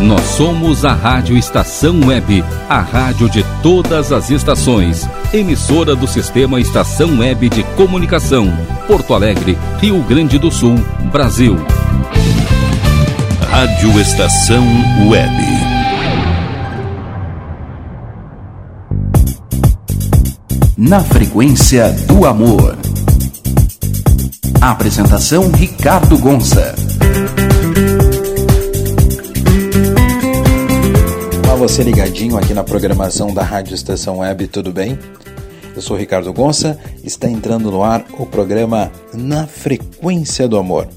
Nós somos a Rádio Estação Web, a rádio de todas as estações. Emissora do Sistema Estação Web de Comunicação. Porto Alegre, Rio Grande do Sul, Brasil. Rádio Estação Web. Na frequência do amor. Apresentação Ricardo Gonça. Você ligadinho aqui na programação da Rádio Estação Web, tudo bem? Eu sou Ricardo Gonça, está entrando no ar o programa Na Frequência do Amor.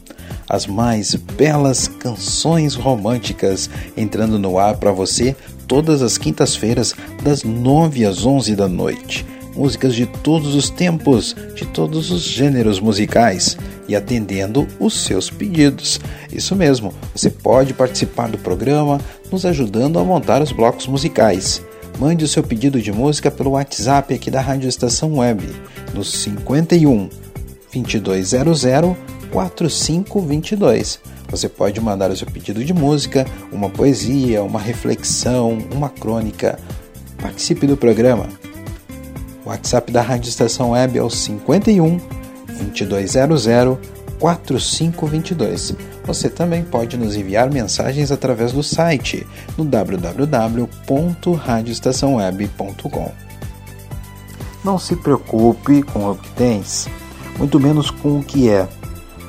As mais belas canções românticas entrando no ar para você todas as quintas-feiras, das 9 às 11 da noite músicas de todos os tempos, de todos os gêneros musicais e atendendo os seus pedidos. Isso mesmo, você pode participar do programa nos ajudando a montar os blocos musicais. Mande o seu pedido de música pelo WhatsApp aqui da Rádio Estação Web no 51 2200 4522. Você pode mandar o seu pedido de música, uma poesia, uma reflexão, uma crônica. Participe do programa. O WhatsApp da Rádio Estação Web é o 51 2200 4522. Você também pode nos enviar mensagens através do site no www.radioestaçãoweb.com. Não se preocupe com o que tens, muito menos com o que é.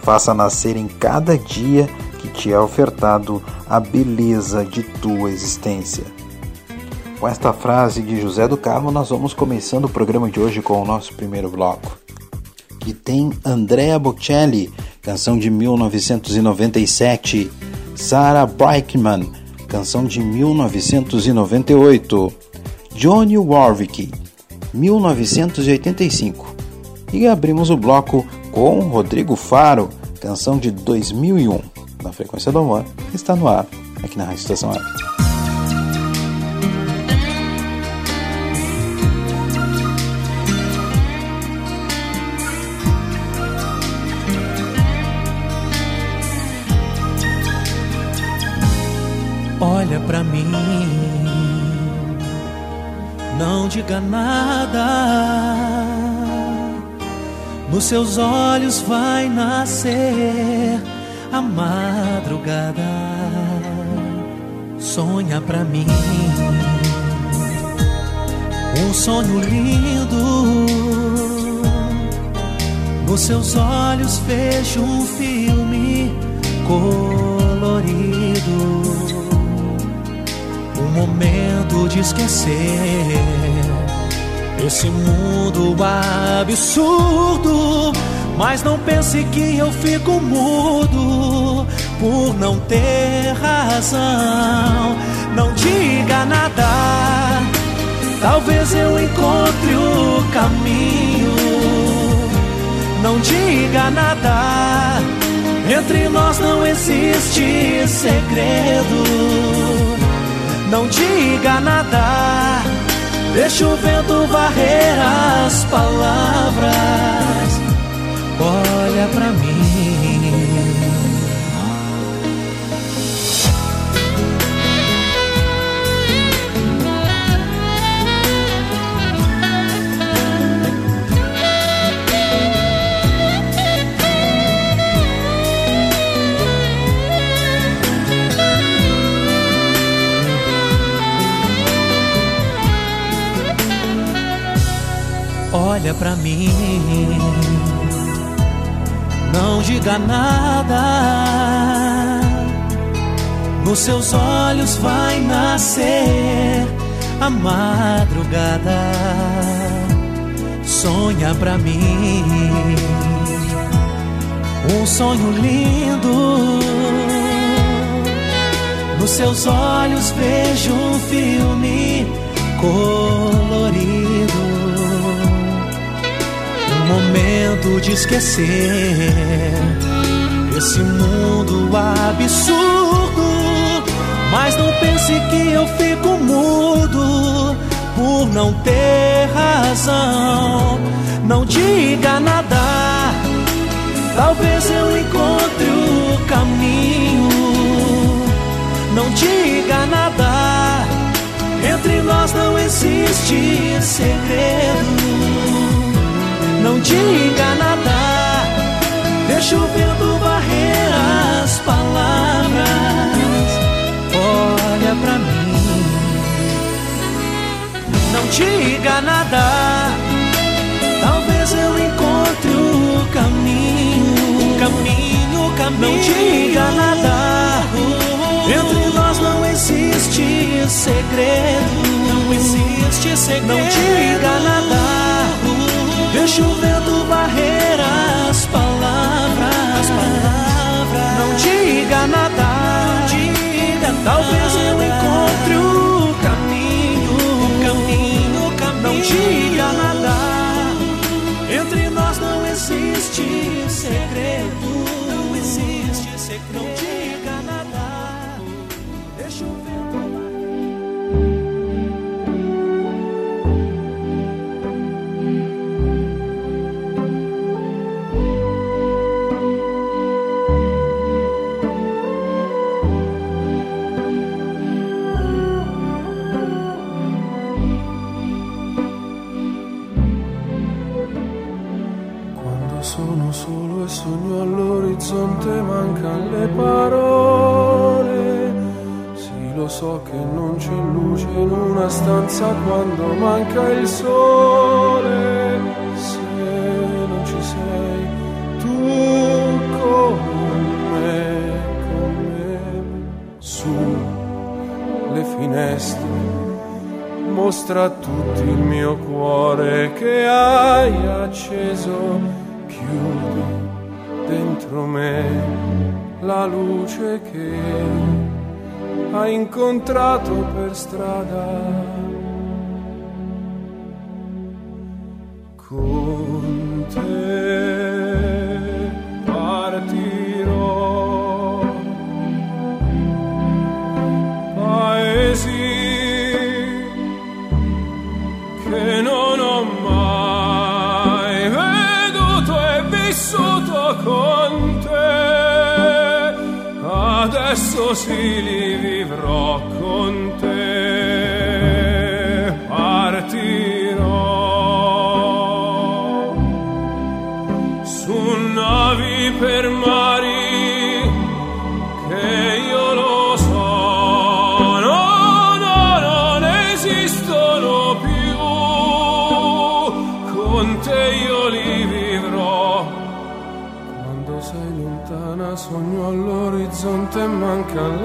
Faça nascer em cada dia que te é ofertado a beleza de tua existência. Com esta frase de José do Carmo, nós vamos começando o programa de hoje com o nosso primeiro bloco. Que tem Andrea Bocelli, canção de 1997, Sarah Brightman, canção de 1998, Johnny Warwick, 1985. E abrimos o bloco com Rodrigo Faro, canção de 2001. Na Frequência do Amor, está no ar, aqui na Rádio Estação Web. Para mim. Não diga nada. Nos seus olhos vai nascer a madrugada. Sonha pra mim um sonho lindo. Nos seus olhos vejo um filme colorido momento de esquecer esse mundo absurdo. Mas não pense que eu fico mudo por não ter razão. Não diga nada, talvez eu encontre o caminho. Não diga nada, entre nós não existe segredo. Não diga nada, deixa o vento varrer as palavras. Não diga nada. Nos seus olhos vai nascer a madrugada. Sonha pra mim. Um sonho lindo. Nos seus olhos vejo um filme colorido momento de esquecer esse mundo absurdo. Mas não pense que eu fico mudo por não ter razão. Não diga nada, talvez eu encontre o caminho. Não diga nada. Entre nós não existe segredo. Não diga nada. Deixa o vento varrer as palavras. Olha pra mim. Não diga nada. Talvez eu encontre o caminho. Caminho, caminho. Não diga nada. Entre nós não existe segredo. Não existe segredo. Não diga nada. Deixa o vento varrer as palavras. As palavras. Não diga nada. Não diga. Talvez eu encontre o c'è luce in una stanza quando manca il sole. Se non ci sei tu con me, con me, su le finestre mostra a tutti il mio cuore che hai acceso, chiudi dentro me la luce che hai incontrato per strada. Adesso sì li vivrò con te. Partirò su navi per mari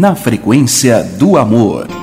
na frequência do amor.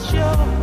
show. you.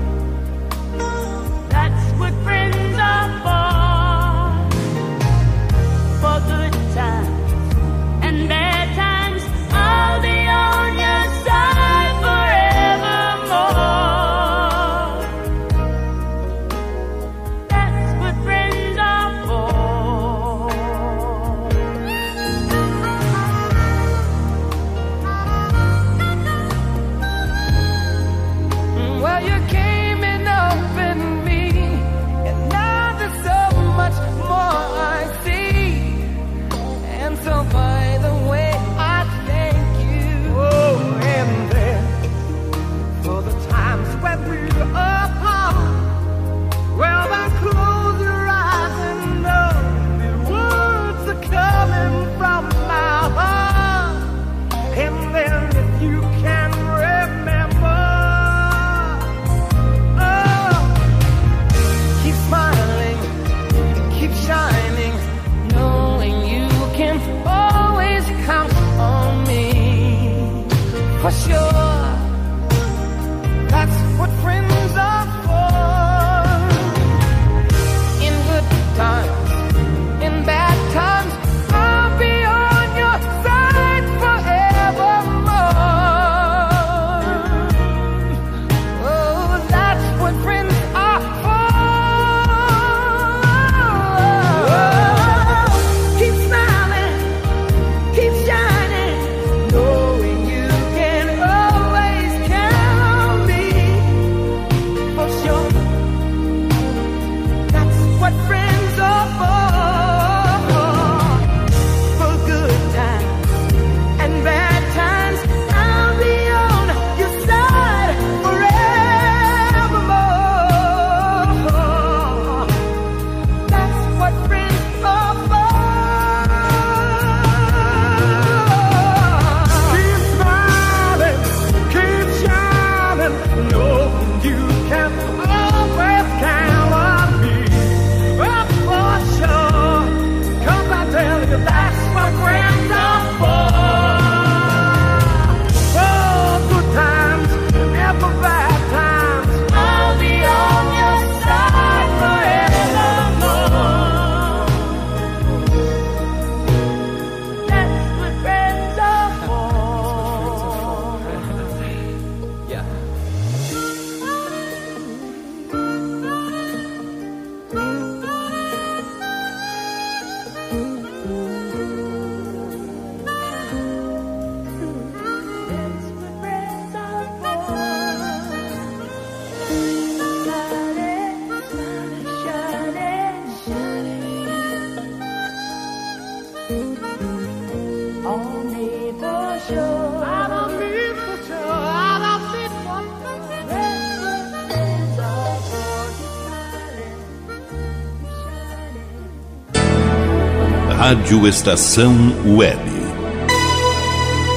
Rádio Estação Web.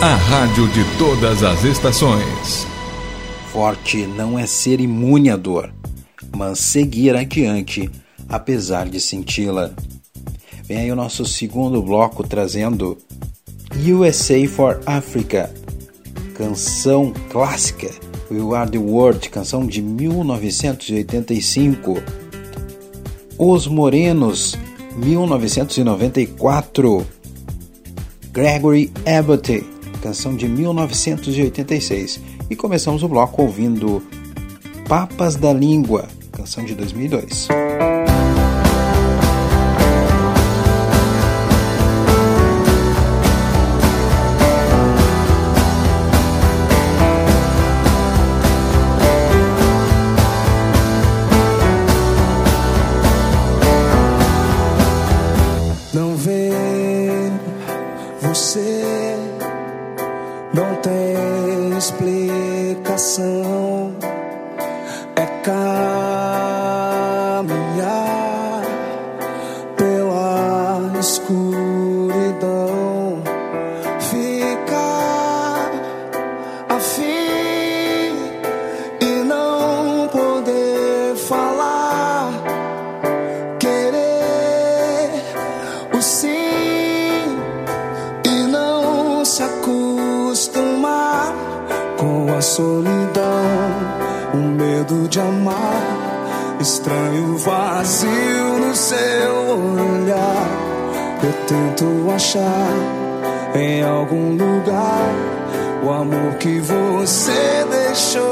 A rádio de todas as estações. Forte não é ser imune à dor, mas seguir adiante apesar de senti-la. Vem aí o nosso segundo bloco trazendo USA for Africa, canção clássica, We Are the World, canção de 1985. Os Morenos 1994. Gregory Abbott, canção de 1986. E começamos o bloco ouvindo Papas da Língua, canção de 2002. achar em algum lugar o amor que você deixou.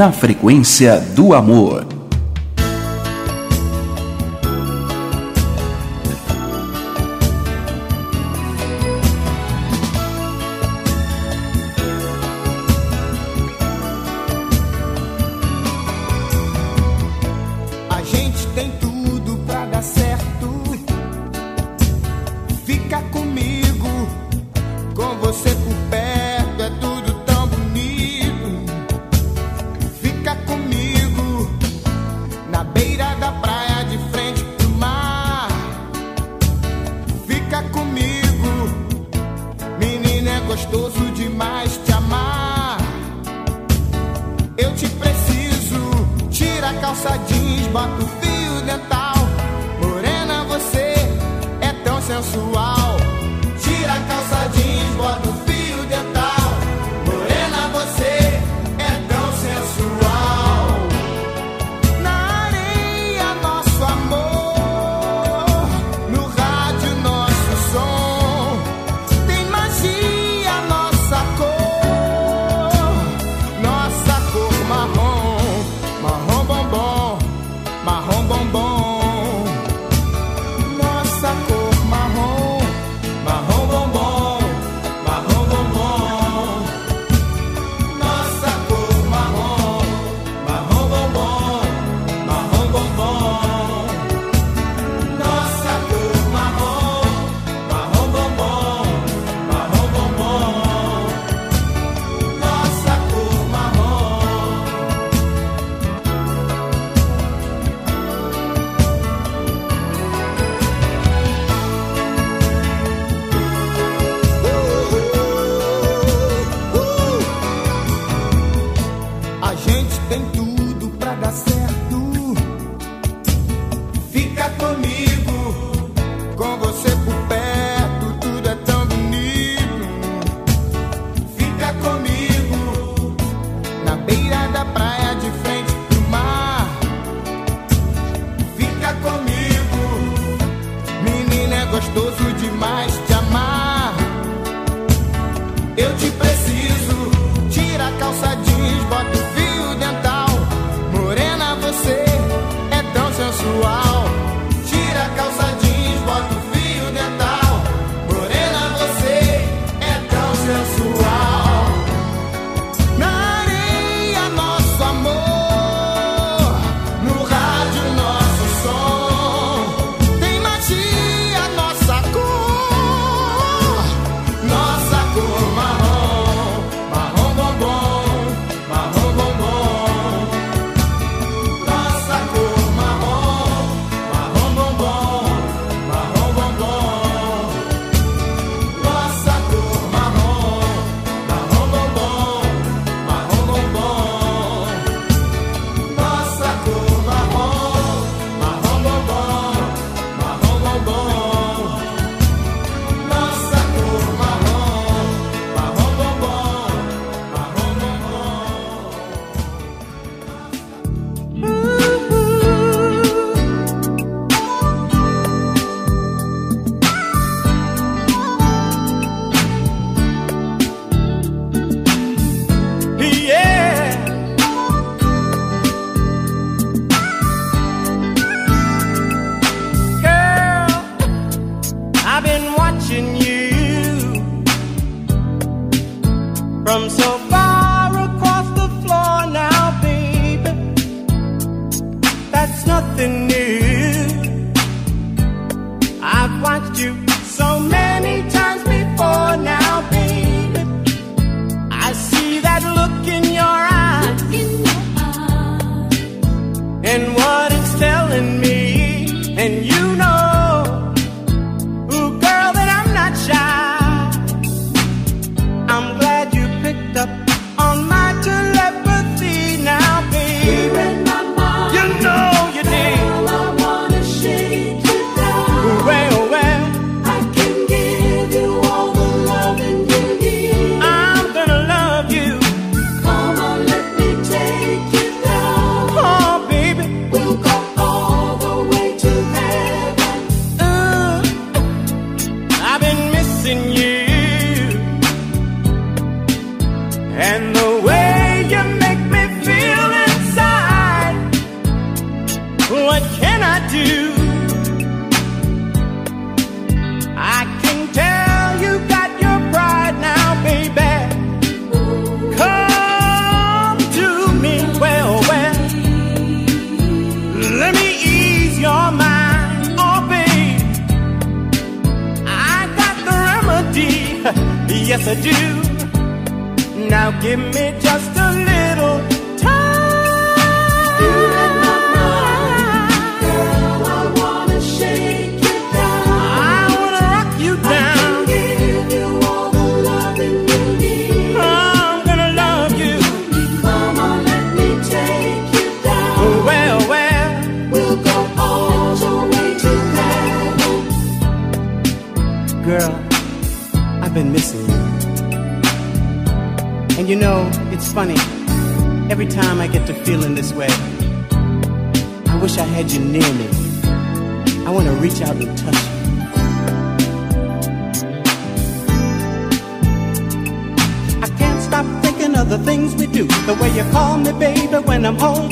Na frequência do amor.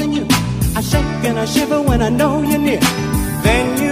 I'm you. I shake and I shiver when I know you're near. Then you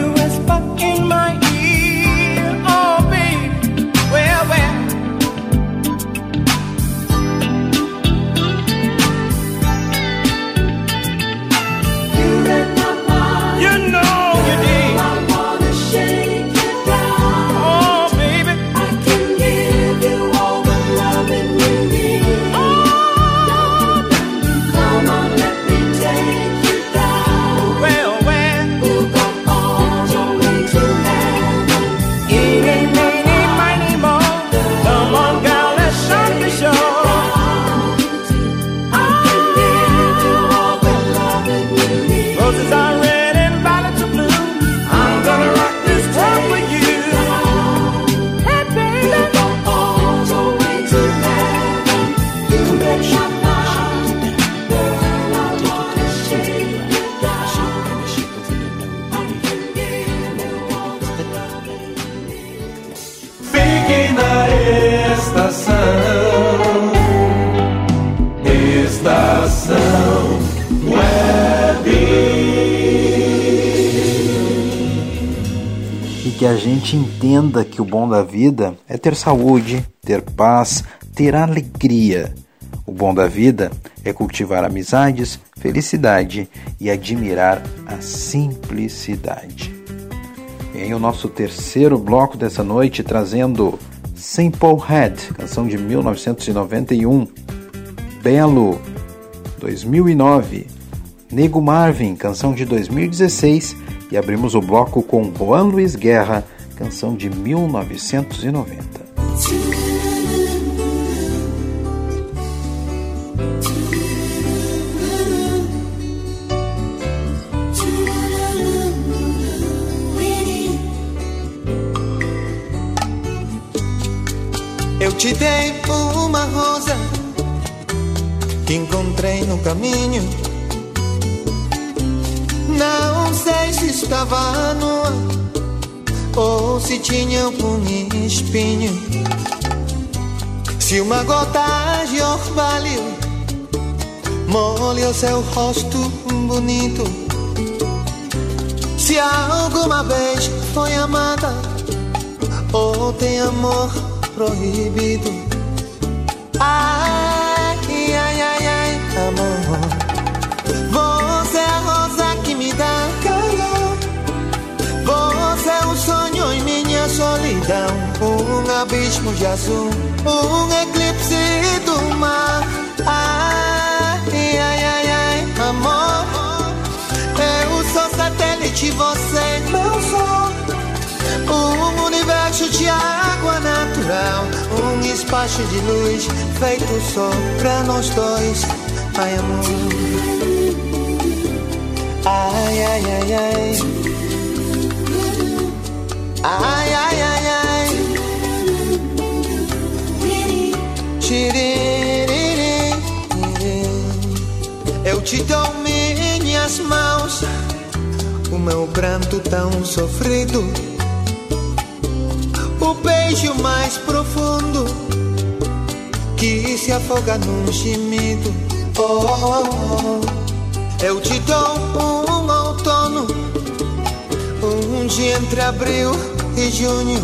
que a gente entenda que o bom da vida é ter saúde, ter paz, ter alegria. O bom da vida é cultivar amizades, felicidade e admirar a simplicidade. Em o nosso terceiro bloco dessa noite, trazendo Simple Head, canção de 1991, Belo, 2009, Nego Marvin, canção de 2016, e abrimos o bloco com Juan Luiz Guerra, canção de 1990. Eu te dei uma rosa que encontrei no caminho. Não sei se estava nua ou se tinha algum espinho. Se uma gota de orvalho molha o seu rosto bonito. Se alguma vez foi amada ou tem amor proibido. Ai, ai, ai, ai, amor. Você minha solidão. Um abismo de azul, um eclipse do mar. Ai, ai, ai, ai, amor. Eu sou satélite, você meu sol. Um universo de água natural, um espaço de luz feito só pra nós dois. Ai, amor. Ai, ai, ai, ai. Ai, ai, ai, ai. Tiririririri. Eu te dou minhas mãos, o meu pranto tão sofrido o beijo mais profundo que se afoga num gemido. Oh, oh, oh. Eu te dou um outono, um dia entre abril e Júnior.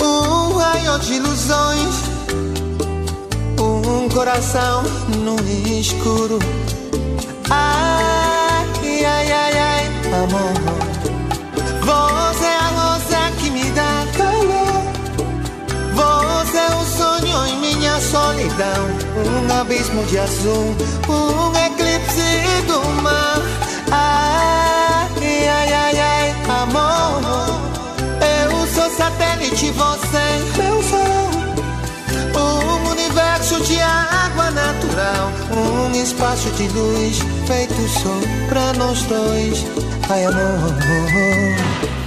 Um raio de ilusões, um coração no escuro. Ai, ai, ai, ai, amor. Você é a rosa que me dá calor. Você é o sonho em minha solidão. Um abismo de azul, um eclipse do mar. Ai, amor. Eu sou satélite, você, é meu sol. Um universo de água natural. Um espaço de luz feito só pra nós dois. Ai, amor.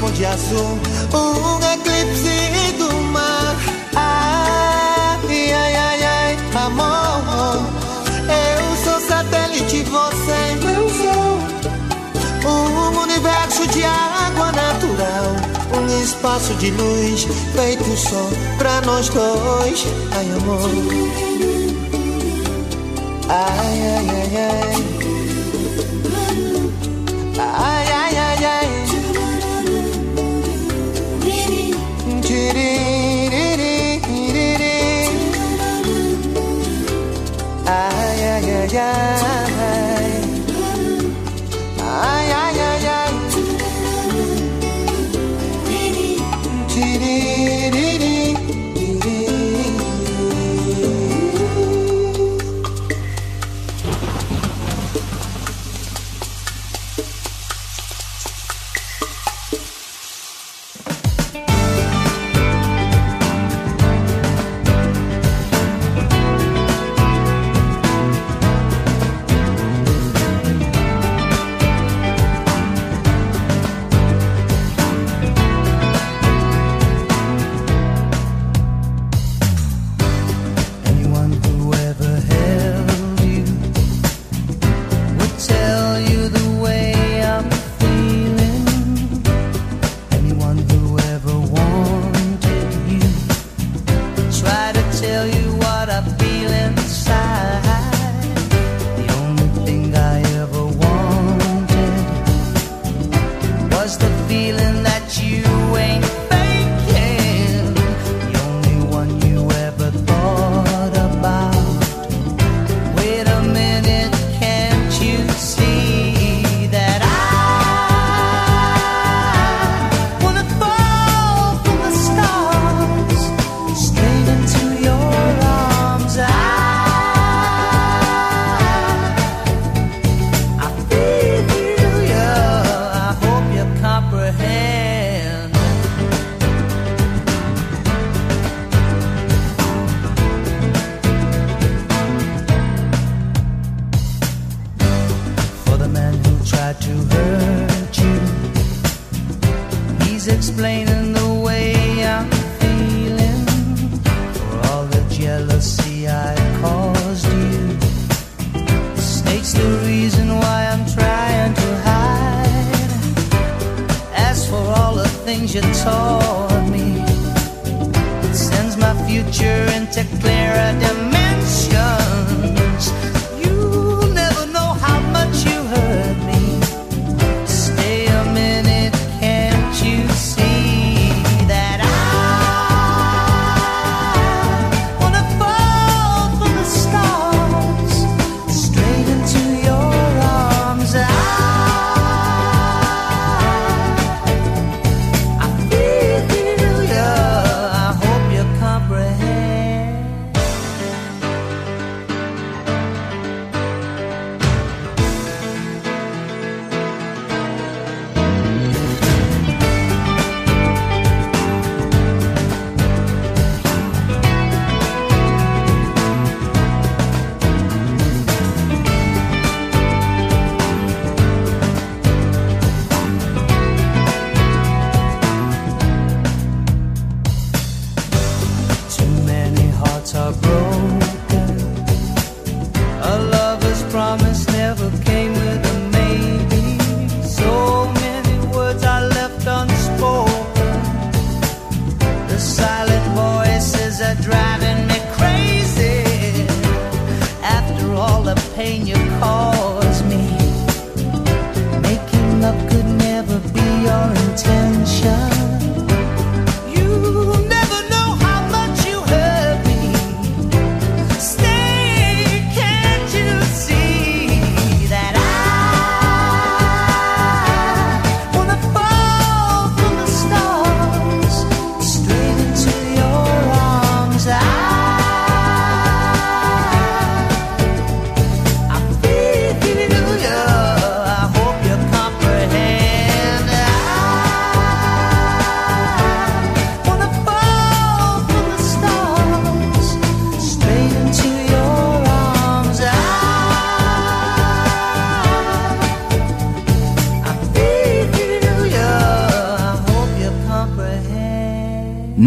responde azul Um eclipse do mar. Ai, ai, ai, ai, amor Eu sou satélite, você é meu sol. Um universo de água natural Um espaço de luz feito só pra nós dois. Ai, amor. Ai, ai, ai, ai.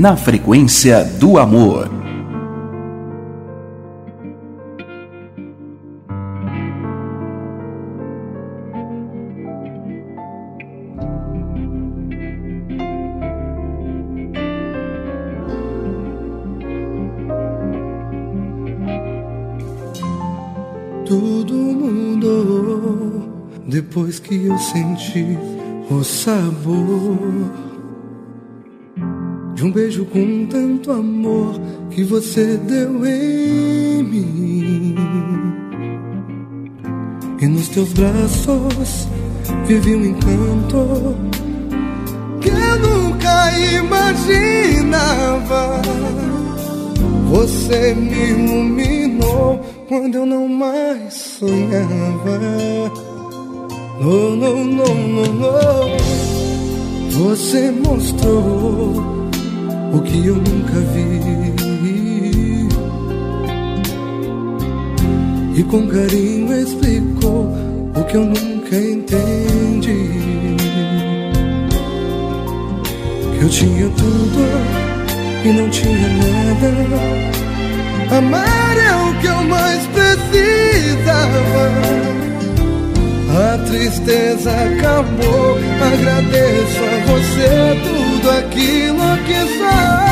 Na frequência do amor. Vivi um encanto que eu nunca imaginava. Você me iluminou quando eu não mais sonhava. Não, não, não, não, não. Você mostrou o que eu nunca vi. E com carinho explicou o que eu nunca entendi. Que eu tinha tudo e não tinha nada. Amar é o que eu mais precisava. A tristeza acabou. Agradeço a você tudo aquilo que sou.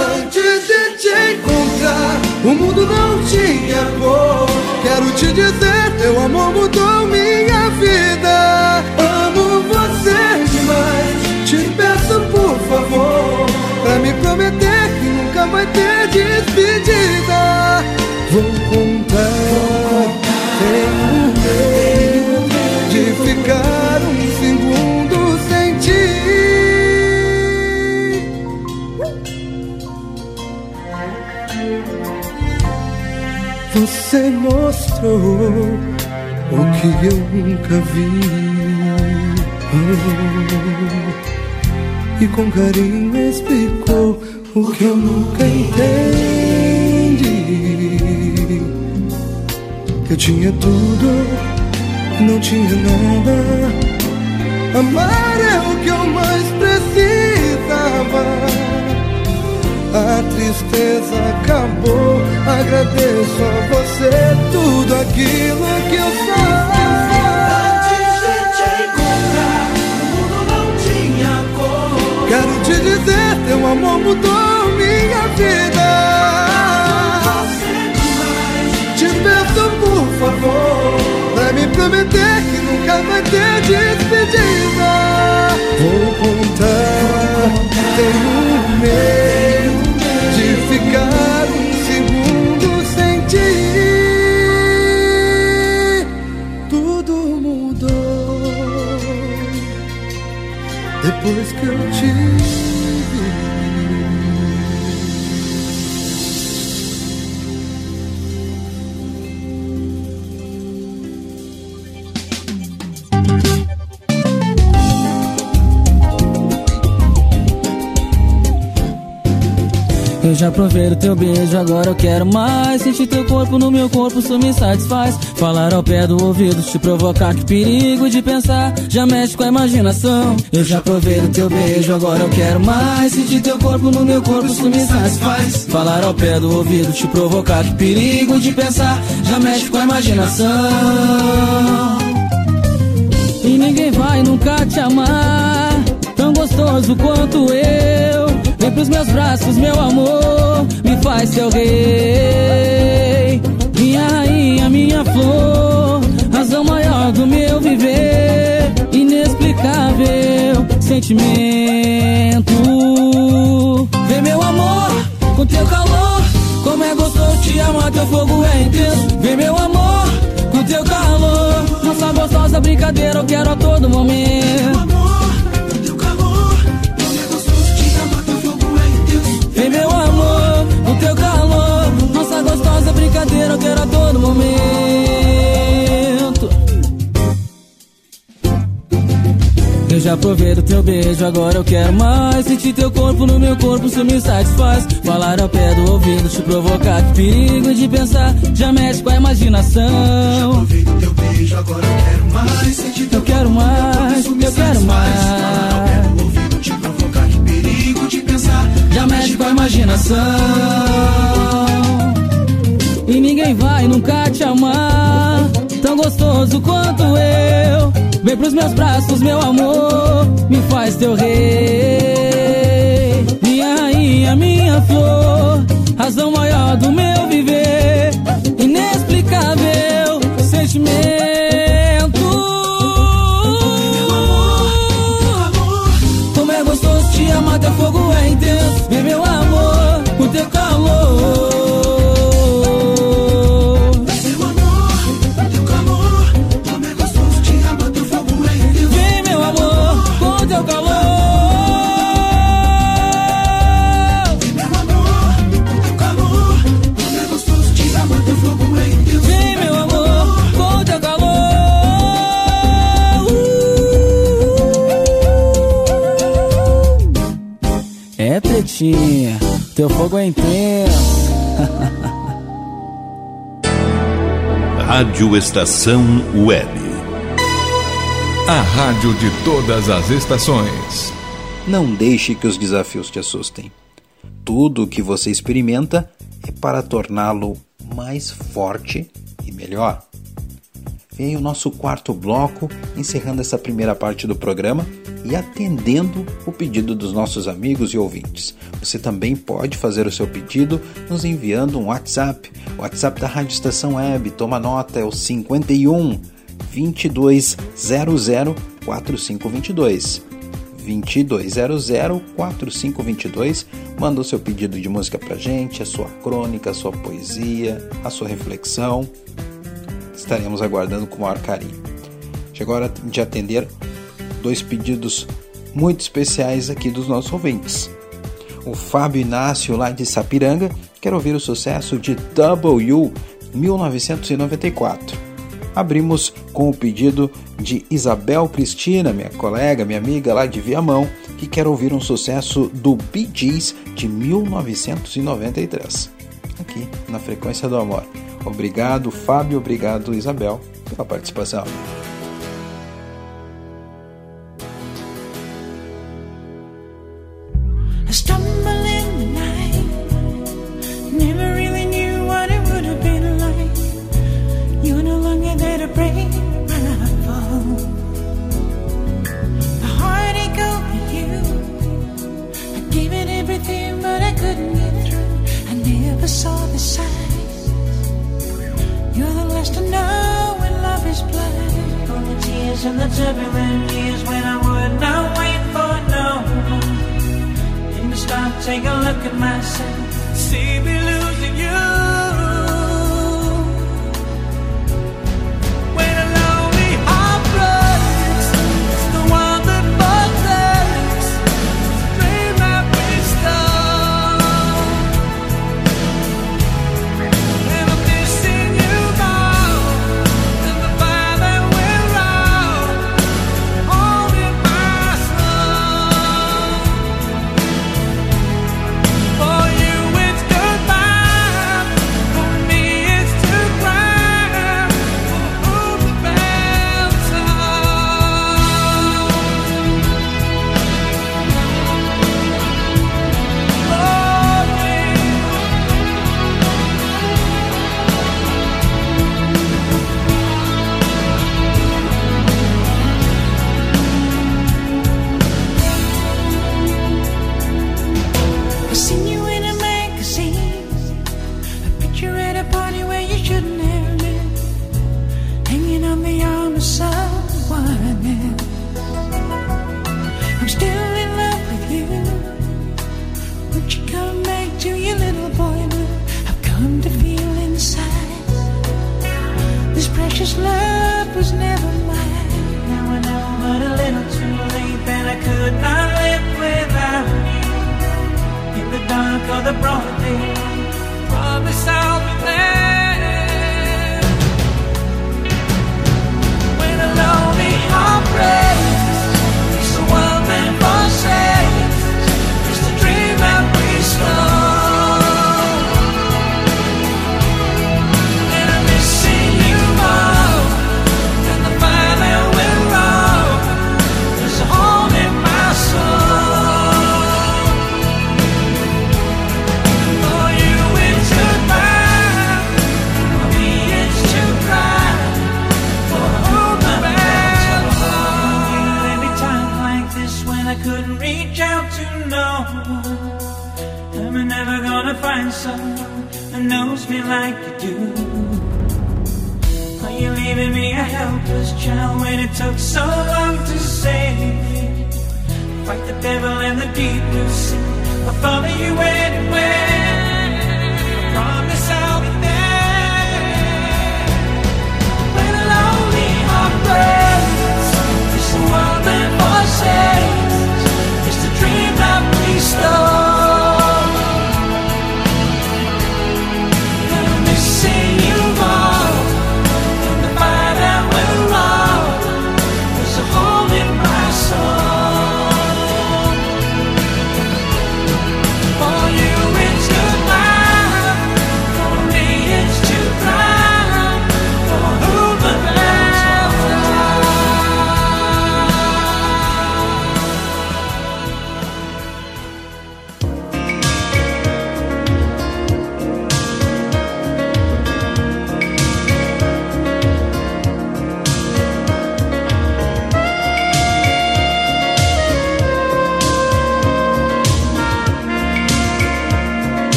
Antes de te encontrar, o mundo não tinha cor. Quero te dizer, teu amor mudou minha vida. Amo você demais. Te peço por favor, pra me prometer que nunca vai ter despedida. Vou contar, Você mostrou o que eu nunca vi. E com carinho explicou o que eu nunca entendi. Eu tinha tudo, não tinha nada. Amar é o que eu mais precisava. A tristeza acabou. Agradeço a você tudo aquilo que eu sou. Antes de te encontrar, o mundo não tinha cor. Quero te dizer, teu amor mudou minha vida. Te peço por favor, pra me prometer que nunca vai ter despedida. Vou contar, tenho medo de ficar um segundo sem ti. Tudo mudou depois que eu te já provei o teu beijo, agora eu quero mais. Sentir teu corpo no meu corpo, isso me satisfaz. Falar ao pé do ouvido, te provocar, que perigo de pensar. Já mexe com a imaginação. Eu já provei o teu beijo, agora eu quero mais. Sentir teu corpo no meu corpo, isso me satisfaz. Falar ao pé do ouvido, te provocar, que perigo de pensar. Já mexe com a imaginação. E ninguém vai nunca te amar Tão gostoso quanto eu Vem pros meus braços, meu amor Me faz seu rei. Minha rainha, minha flor Razão maior do meu viver. Inexplicável sentimento. Vem meu amor, com teu calor Como é gostoso te amar, teu fogo é intenso. Vem meu amor, com teu calor Nossa gostosa brincadeira eu quero a todo momento já provei do teu beijo, agora eu quero mais Sentir teu corpo no meu corpo, isso me satisfaz Falar ao pé do ouvido, te provocar Que perigo de pensar, já mexe com a imaginação Já provei do teu beijo, agora eu quero mais Sentir teu eu quero mais, eu quero mais te provocar, que perigo de pensar. Já imaginação. E ninguém vai nunca te amar tão gostoso quanto eu. Vem pros meus braços, meu amor, me faz teu rei. Minha rainha, minha flor, razão maior do meu viver. Inexplicável sentimento. Como é gostoso te amar, teu fogo é intenso. Vem meu amor, o teu calor. Teu fogo é intenso. Rádio Estação Web. A rádio de todas as estações. Não deixe que os desafios te assustem. Tudo o que você experimenta é para torná-lo mais forte e melhor. Vem o nosso quarto bloco, encerrando essa primeira parte do programa e atendendo o pedido dos nossos amigos e ouvintes. Você também pode fazer o seu pedido nos enviando um WhatsApp. O WhatsApp da Rádio Estação Web, toma nota, é o 51 2200 4522. 2200 4522. Manda o seu pedido de música pra gente, a sua crônica, a sua poesia, a sua reflexão. Estaremos aguardando com o maior carinho. Chegou a hora de atender dois pedidos muito especiais aqui dos nossos ouvintes. O Fábio Inácio, lá de Sapiranga, quer ouvir o sucesso de W 1994 abrimos com o pedido de Isabel Cristina, minha colega, minha amiga lá de Viamão, que quer ouvir um sucesso do Bee Gees de 1993, aqui na Frequência do Amor. Obrigado, Fábio, obrigado, Isabel, pela participação.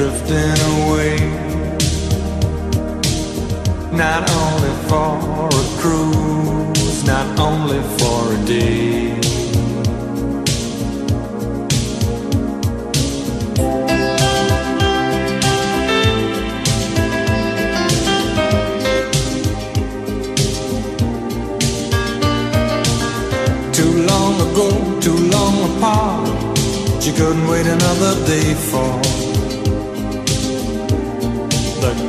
drifting away. Not only for a cruise, not only for a day. Too long ago, too long apart. She couldn't wait another day for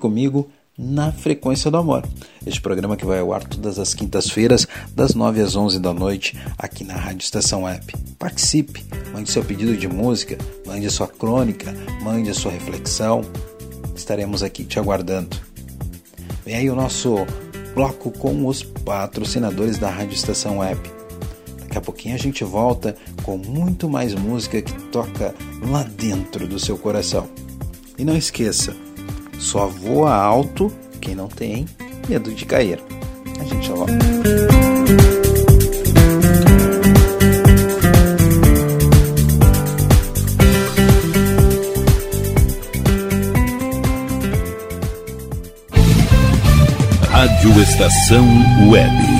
comigo na Frequência do Amor. Este programa que vai ao ar todas as quintas-feiras, das 9 às 11 da noite, aqui na Rádio Estação Web. Participe, mande seu pedido de música, mande sua crônica, mande a sua reflexão. Estaremos aqui te aguardando. Vem aí o nosso bloco com os patrocinadores da Rádio Estação Web. Daqui a pouquinho a gente volta com muito mais música que toca lá dentro do seu coração. E não esqueça, só voa alto quem não tem medo de cair. A gente já volta. Rádio Estação Web.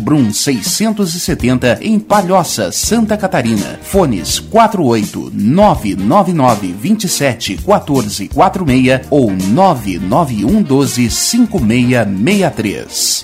Brum 670 em Palhoça, Santa Catarina. Fones 48 999 27 14 46 ou 991 12 5663.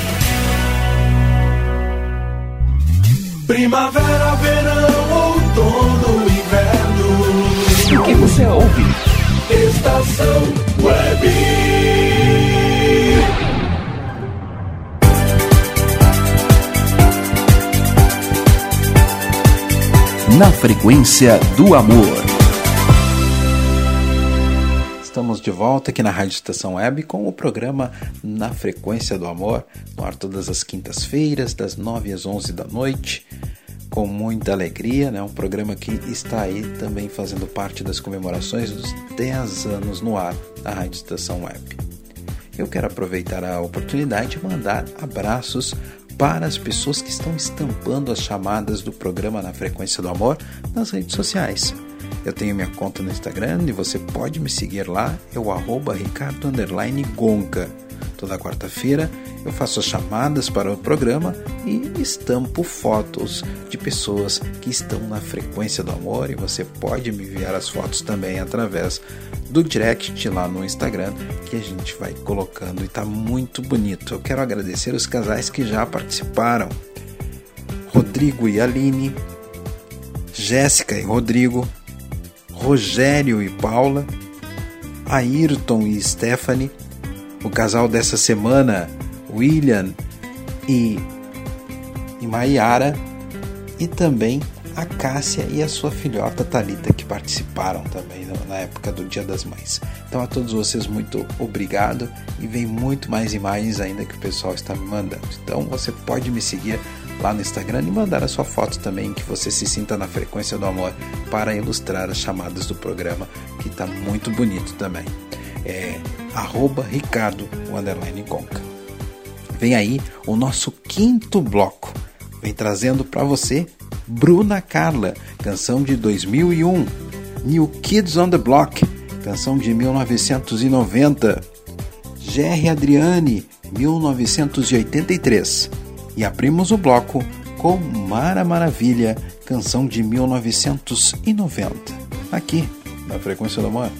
Primavera, verão, outono, inverno. O que você ouve? Estação Web. Na frequência do amor. Estamos de volta aqui na Rádio Estação Web com o programa Na Frequência do Amor, no ar todas as quintas-feiras, das 9 às 11 da noite. com muita alegria, né? Um programa que está aí também fazendo parte das comemorações dos 10 anos no ar da Rádio Estação Web. Eu quero aproveitar a oportunidade e mandar abraços para as pessoas que estão estampando as chamadas do programa Na Frequência do Amor nas redes sociais. Eu tenho minha conta no Instagram e você pode me seguir lá, é o arroba Ricardo Gonca. Toda quarta-feira eu faço as chamadas para o programa e estampo fotos de pessoas que estão na frequência do amor e você pode me enviar as fotos também através do direct lá no Instagram que a gente vai colocando e tá muito bonito. Eu quero agradecer os casais que já participaram. Rodrigo e Aline, Jéssica e Rodrigo, Rogério e Paula, Ayrton e Stephanie, o casal dessa semana, William e, e Maiara, e também a Cássia e a sua filhota Talita que participaram também na época do Dia das Mães. Então a todos vocês muito obrigado e vem muito mais imagens ainda que o pessoal está me mandando. Então você pode me seguir lá no Instagram e mandar a sua foto também que você se sinta na frequência do amor para ilustrar as chamadas do programa que está muito bonito também. É arroba Ricardo Conca. Vem aí o nosso quinto bloco. Vem trazendo para você Bruna Carla, canção de 2001. New Kids on the Block, canção de 1990. Jerry Adriane, 1983. E abrimos o bloco com Mara Maravilha, canção de 1990. Aqui, na Frequência do Amor.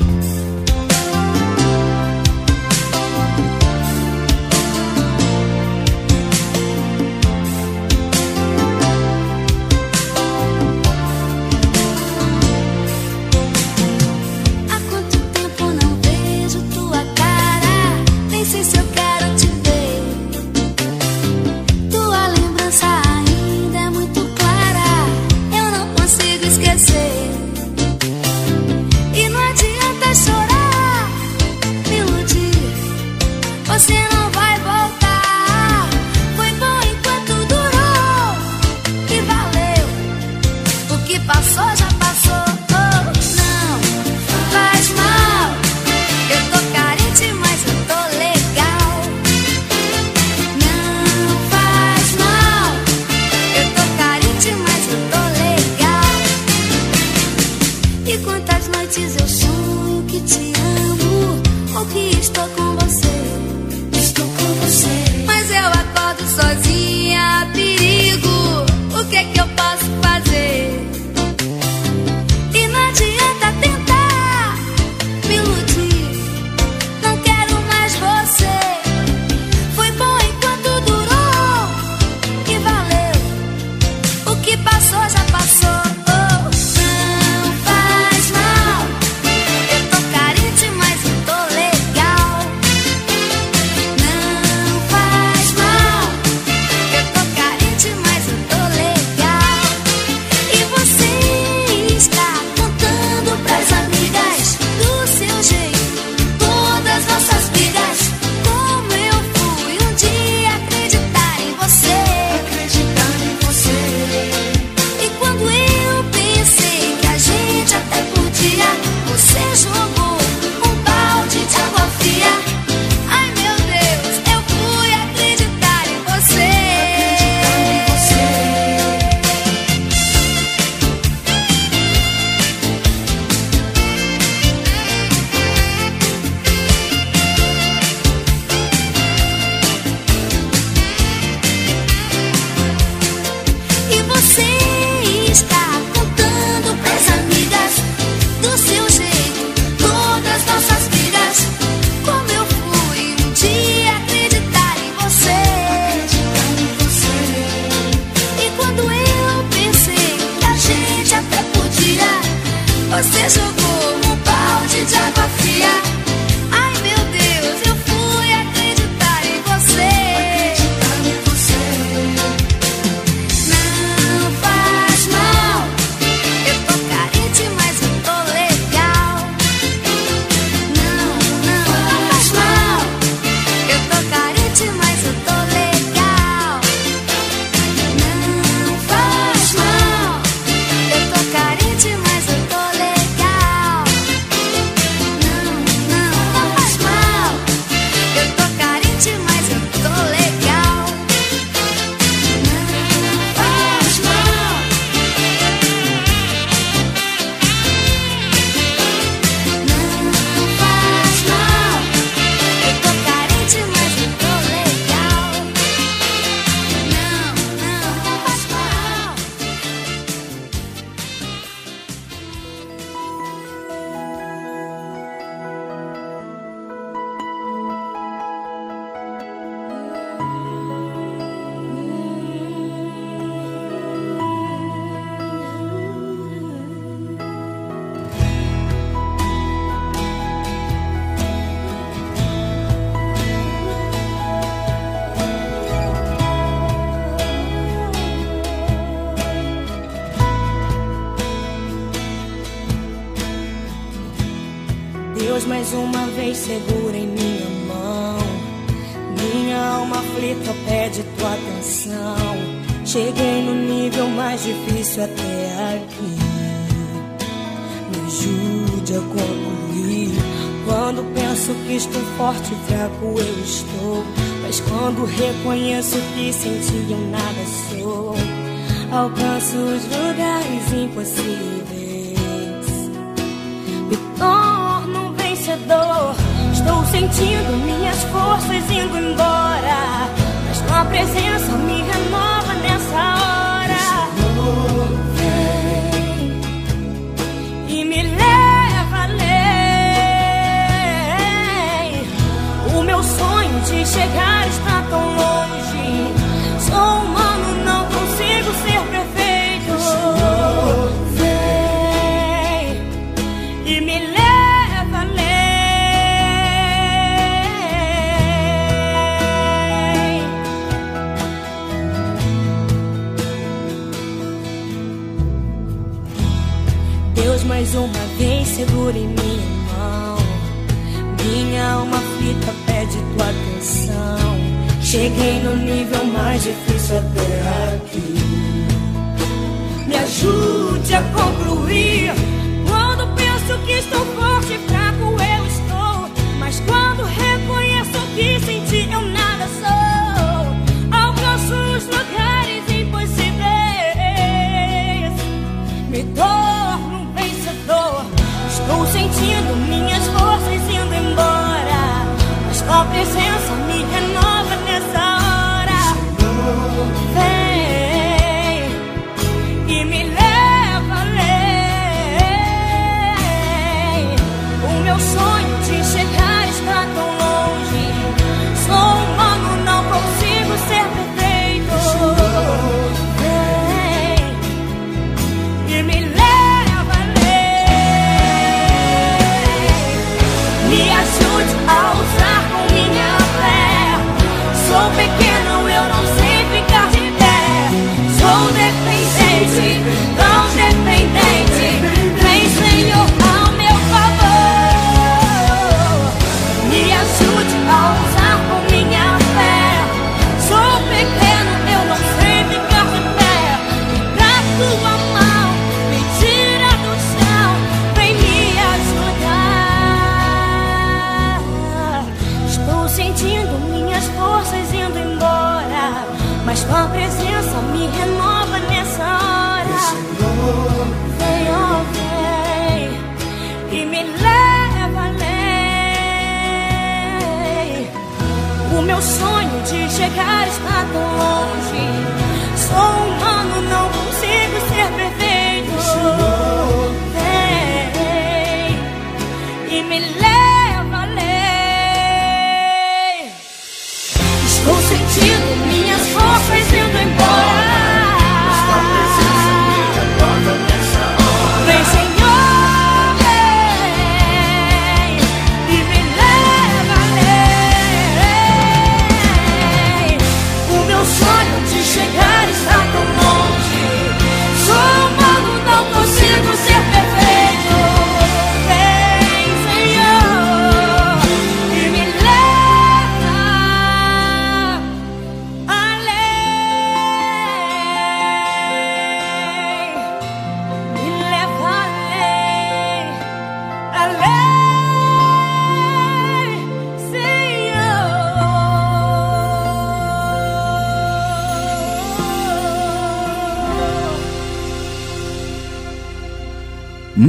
что estou forte e fraco, eu estou. Mas quando reconheço que senti eu nada sou, alcanço os lugares impossíveis. Me torno um vencedor. Estou sentindo minhas forças indo embora. Mas tua presença me renova nessa hora. De chegar está tão longe. Sou humano, não consigo ser perfeito. Vem e me leva além. Deus mais uma vez segura em minha mão. Minha alma Cheguei no nível mais difícil até aqui. Me ajude a concluir. Quando penso que estou forte e fraco, eu estou. Mas quando reconheço que senti, eu nada sou. Alcanço os lugares impossíveis. Me torno um vencedor. Estou sentindo minhas forças indo embora. Mas tua presença me renova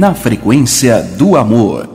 Na frequência do amor.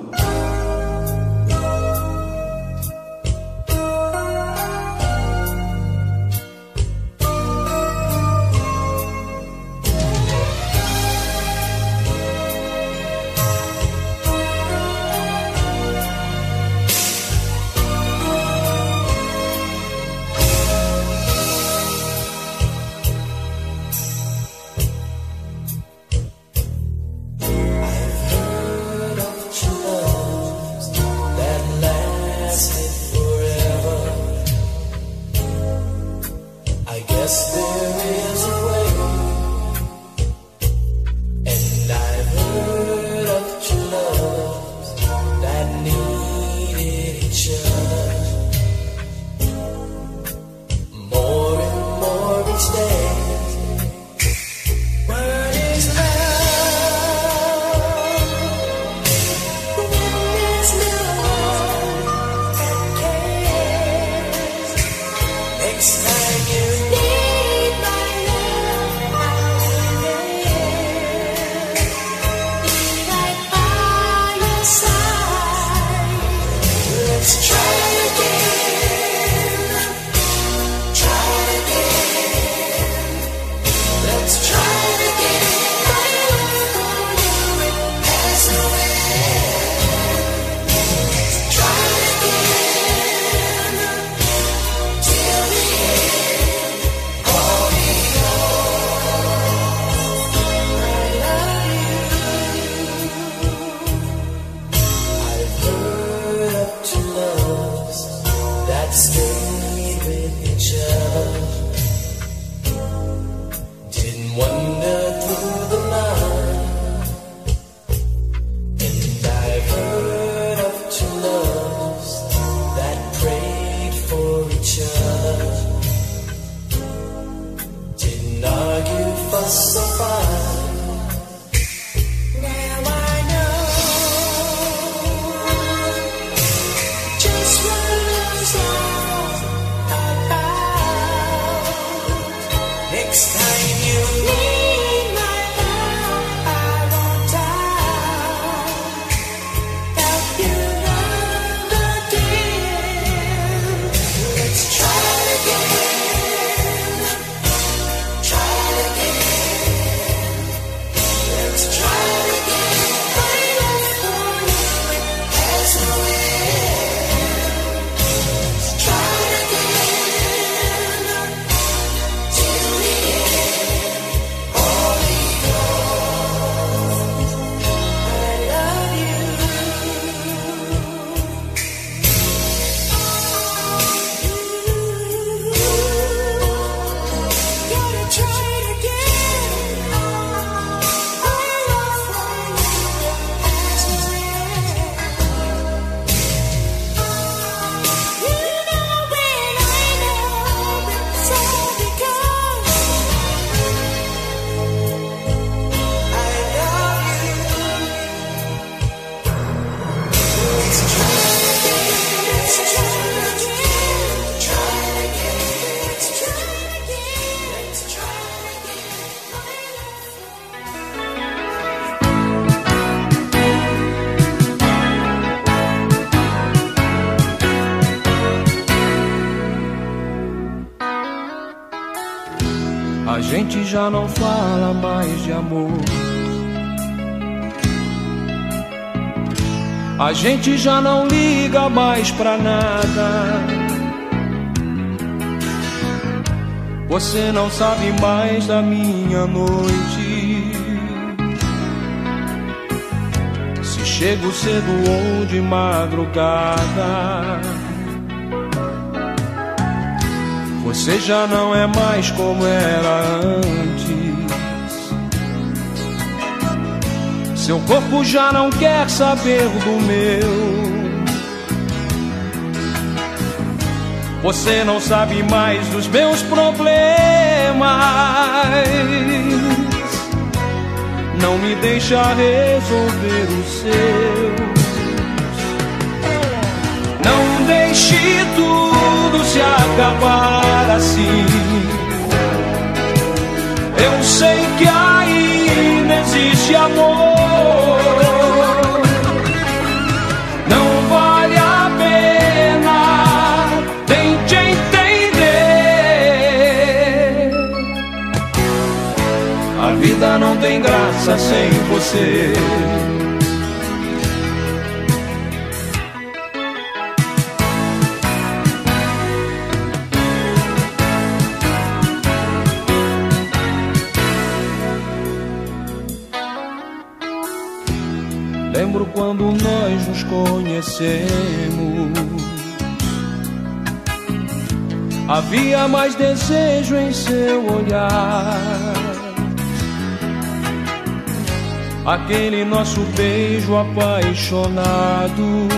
De amor. A gente já não liga mais pra nada. Você não sabe mais da minha noite. Se chego cedo ou de madrugada. Você já não é mais como era antes. Seu corpo já não quer saber do meu. Você não sabe mais dos meus problemas. Não me deixa resolver os seus. Não deixe tudo se acabar assim. Eu sei que ainda existe amor. Vida não tem graça sem você. Lembro quando nós nos conhecemos. Havia mais desejo em seu olhar. Aquele nosso beijo apaixonado.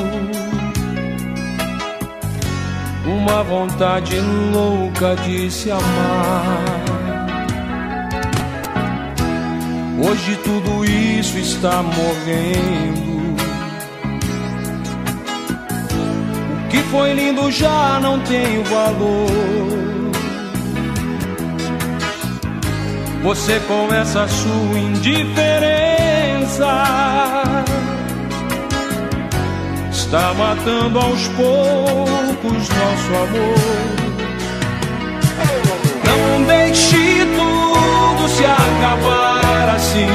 Uma vontade louca de se amar. Hoje tudo isso está morrendo. O que foi lindo já não tem valor. Você com essa sua indiferença está matando aos poucos nosso amor. Não deixe tudo se acabar assim.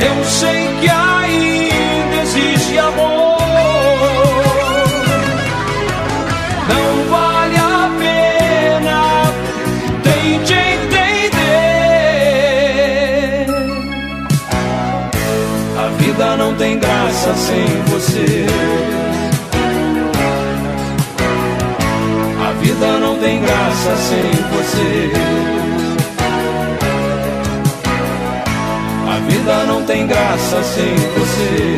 Eu sei que ainda não tem graça sem você. A vida não tem graça sem você. A vida não tem graça sem você.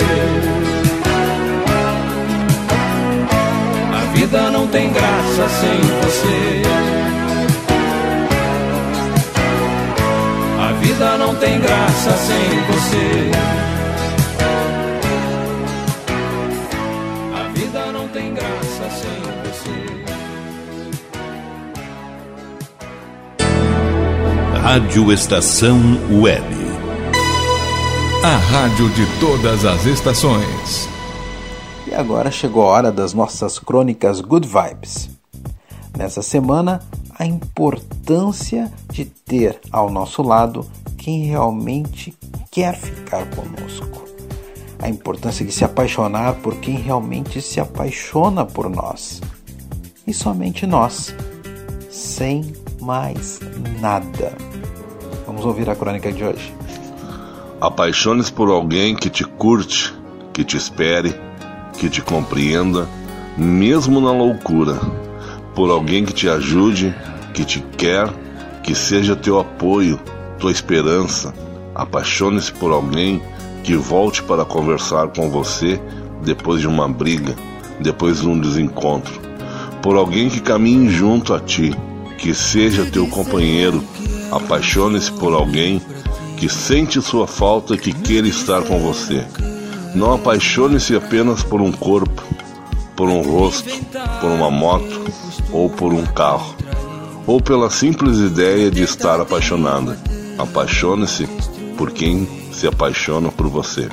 A vida não tem graça sem você. A vida não tem graça sem você. Rádio Estação Web. A rádio de todas as estações. E agora chegou a hora das nossas crônicas Good Vibes. Nessa semana, a importância de ter ao nosso lado quem realmente quer ficar conosco. A importância de se apaixonar por quem realmente se apaixona por nós. E somente nós, sem mais nada. Vamos ouvir a crônica de hoje. Apaixone-se por alguém que te curte, que te espere, que te compreenda, mesmo na loucura. Por alguém que te ajude, que te quer, que seja teu apoio, tua esperança. Apaixone-se por alguém que volte para conversar com você depois de uma briga, depois de um desencontro. Por alguém que caminhe junto a ti, que seja teu companheiro. Apaixone-se por alguém que sente sua falta e que queira estar com você. Não apaixone-se apenas por um corpo, por um rosto, por uma moto ou por um carro, ou pela simples ideia de estar apaixonada. Apaixone-se por quem se apaixona por você.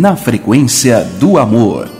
Na frequência do amor.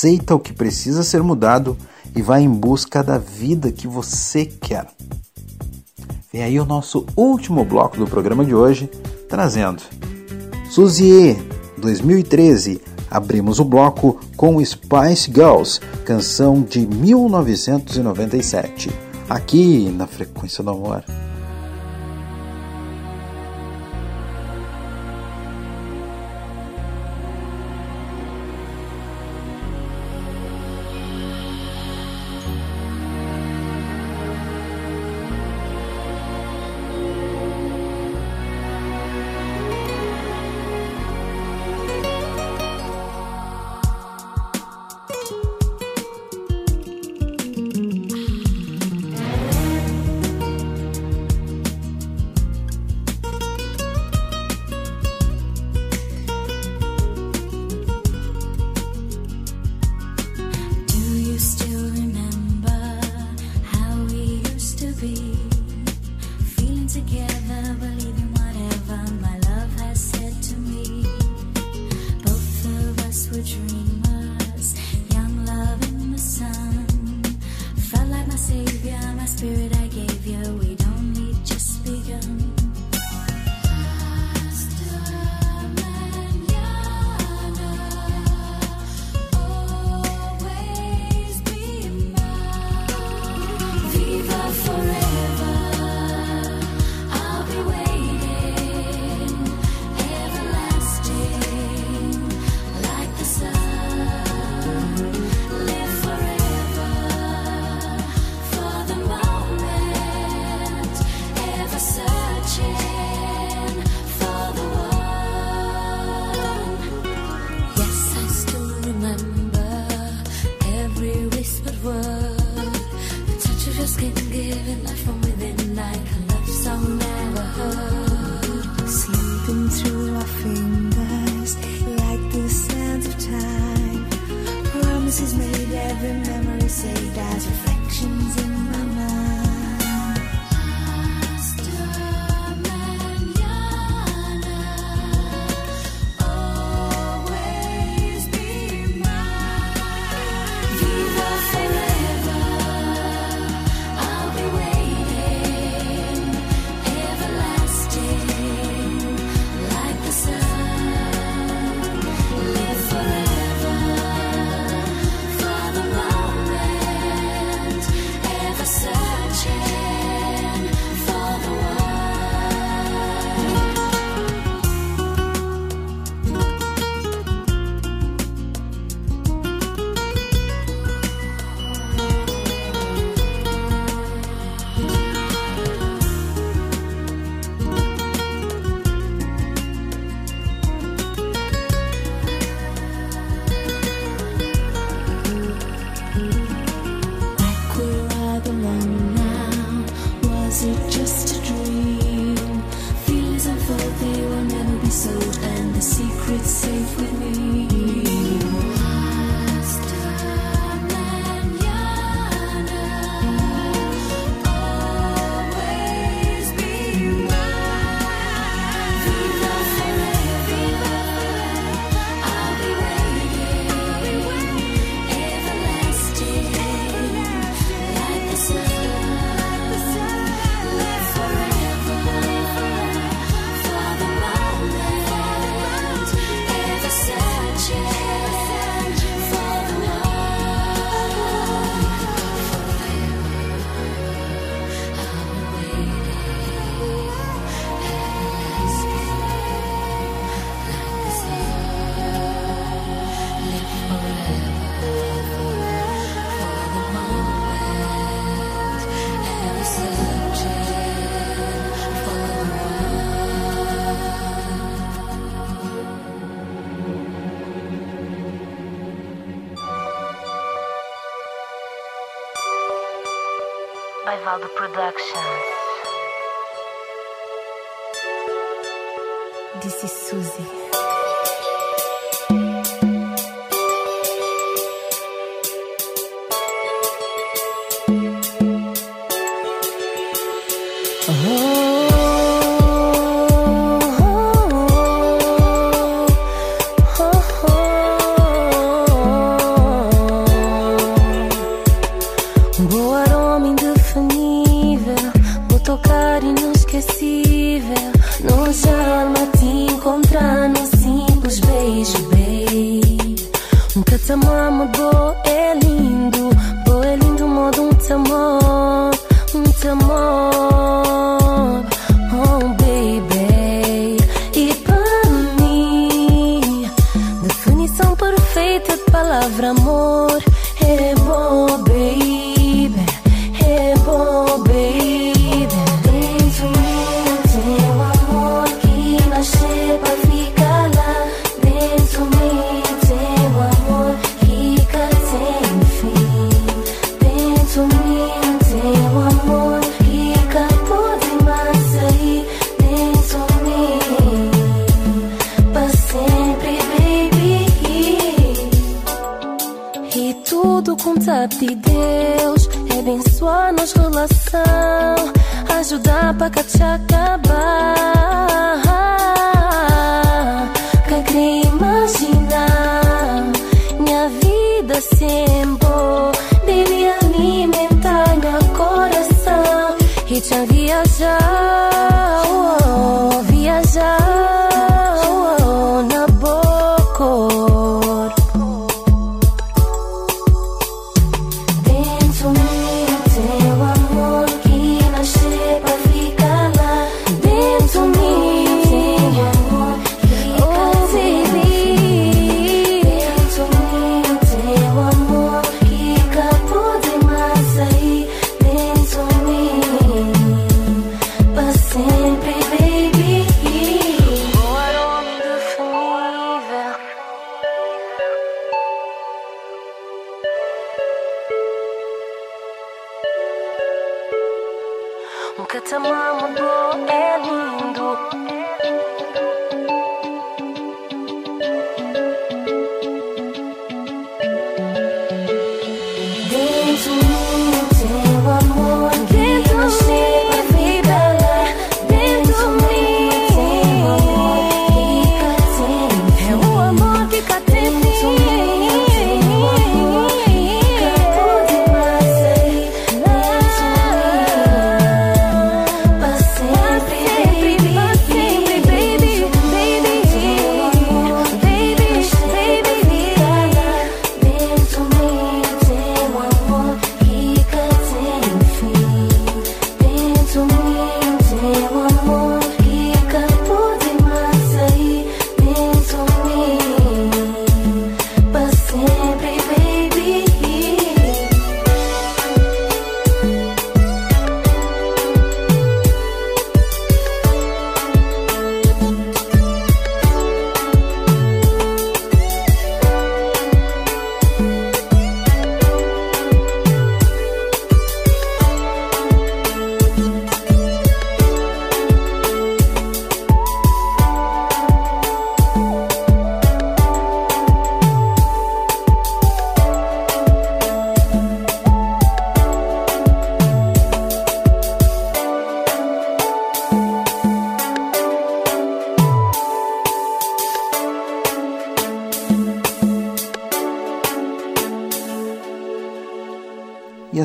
aceita o que precisa ser mudado e vai em busca da vida que você quer. Vem aí o nosso último bloco do programa de hoje, trazendo Suzy 2013. Abrimos o bloco com Spice Girls, canção de 1997, aqui na Frequência do Amor. Valdo Productions. This is Suzy.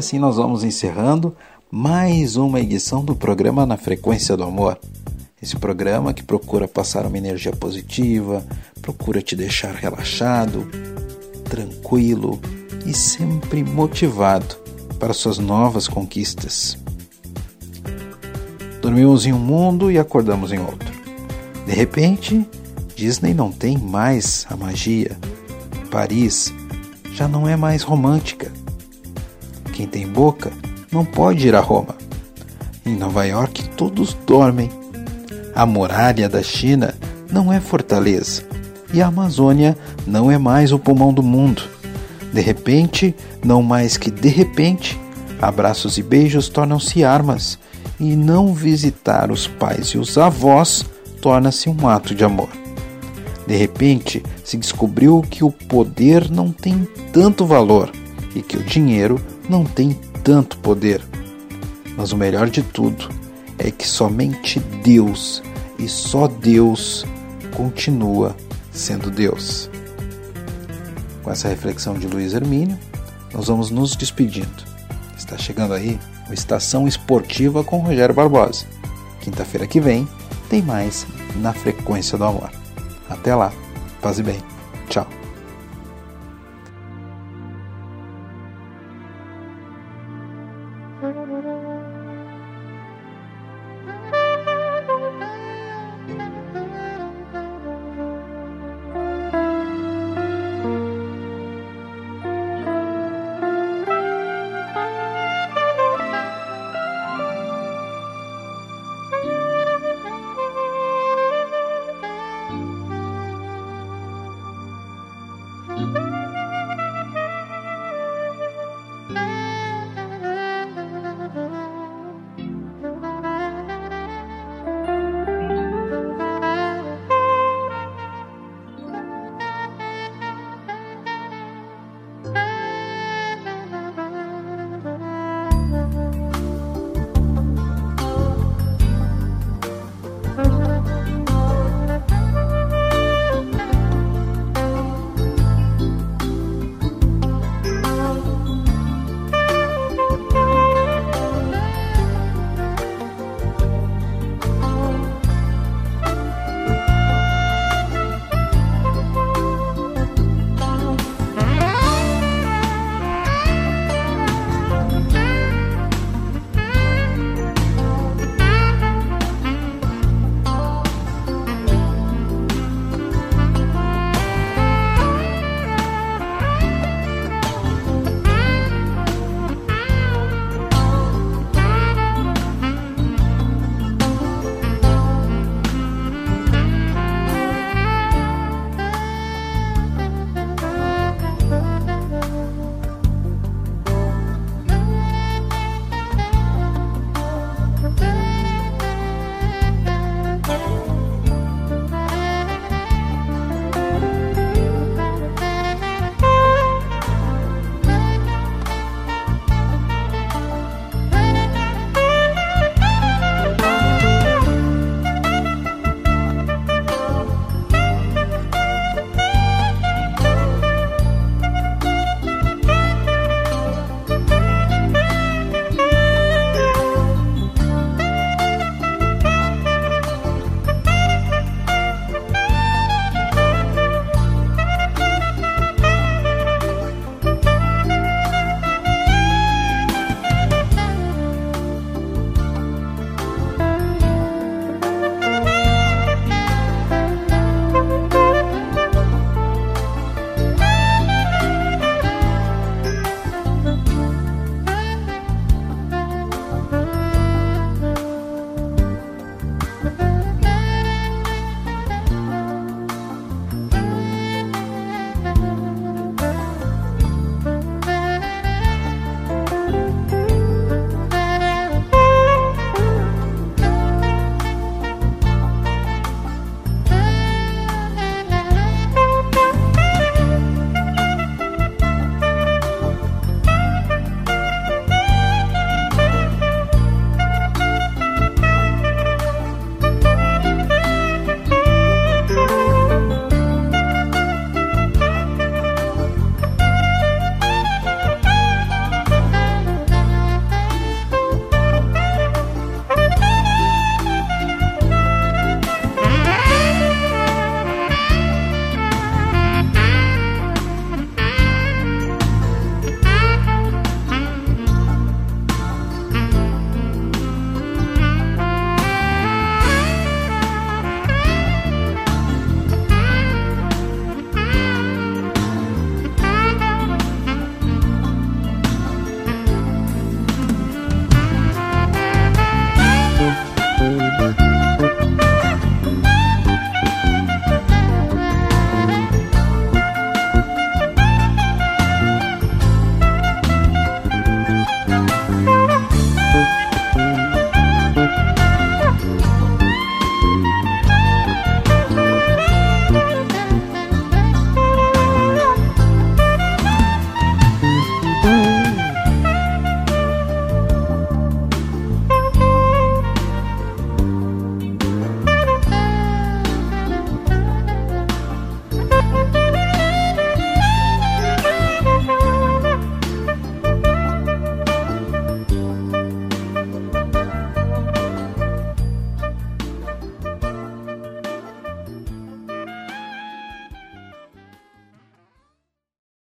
Assim nós vamos encerrando mais uma edição do programa Na Frequência do Amor. Esse programa que procura passar uma energia positiva, procura te deixar relaxado, tranquilo e sempre motivado para suas novas conquistas. Dormimos em um mundo e acordamos em outro. De repente, Disney não tem mais a magia. Paris já não é mais romântica. Quem tem boca não pode ir a Roma. Em Nova York todos dormem. A muralha da China não é fortaleza. E a Amazônia não é mais o pulmão do mundo. De repente, não mais que de repente, abraços e beijos tornam-se armas, e não visitar os pais e os avós torna-se um ato de amor. De repente, se descobriu que o poder não tem tanto valor e que o dinheiro não tem tanto poder. Mas o melhor de tudo é que somente Deus e só Deus continua sendo Deus. Com essa reflexão de Luiz Hermínio, nós vamos nos despedindo. Está chegando aí o Estação Esportiva com Rogério Barbosa. Quinta-feira que vem tem mais na Frequência do Amor. Até lá, paz e bem. Tchau.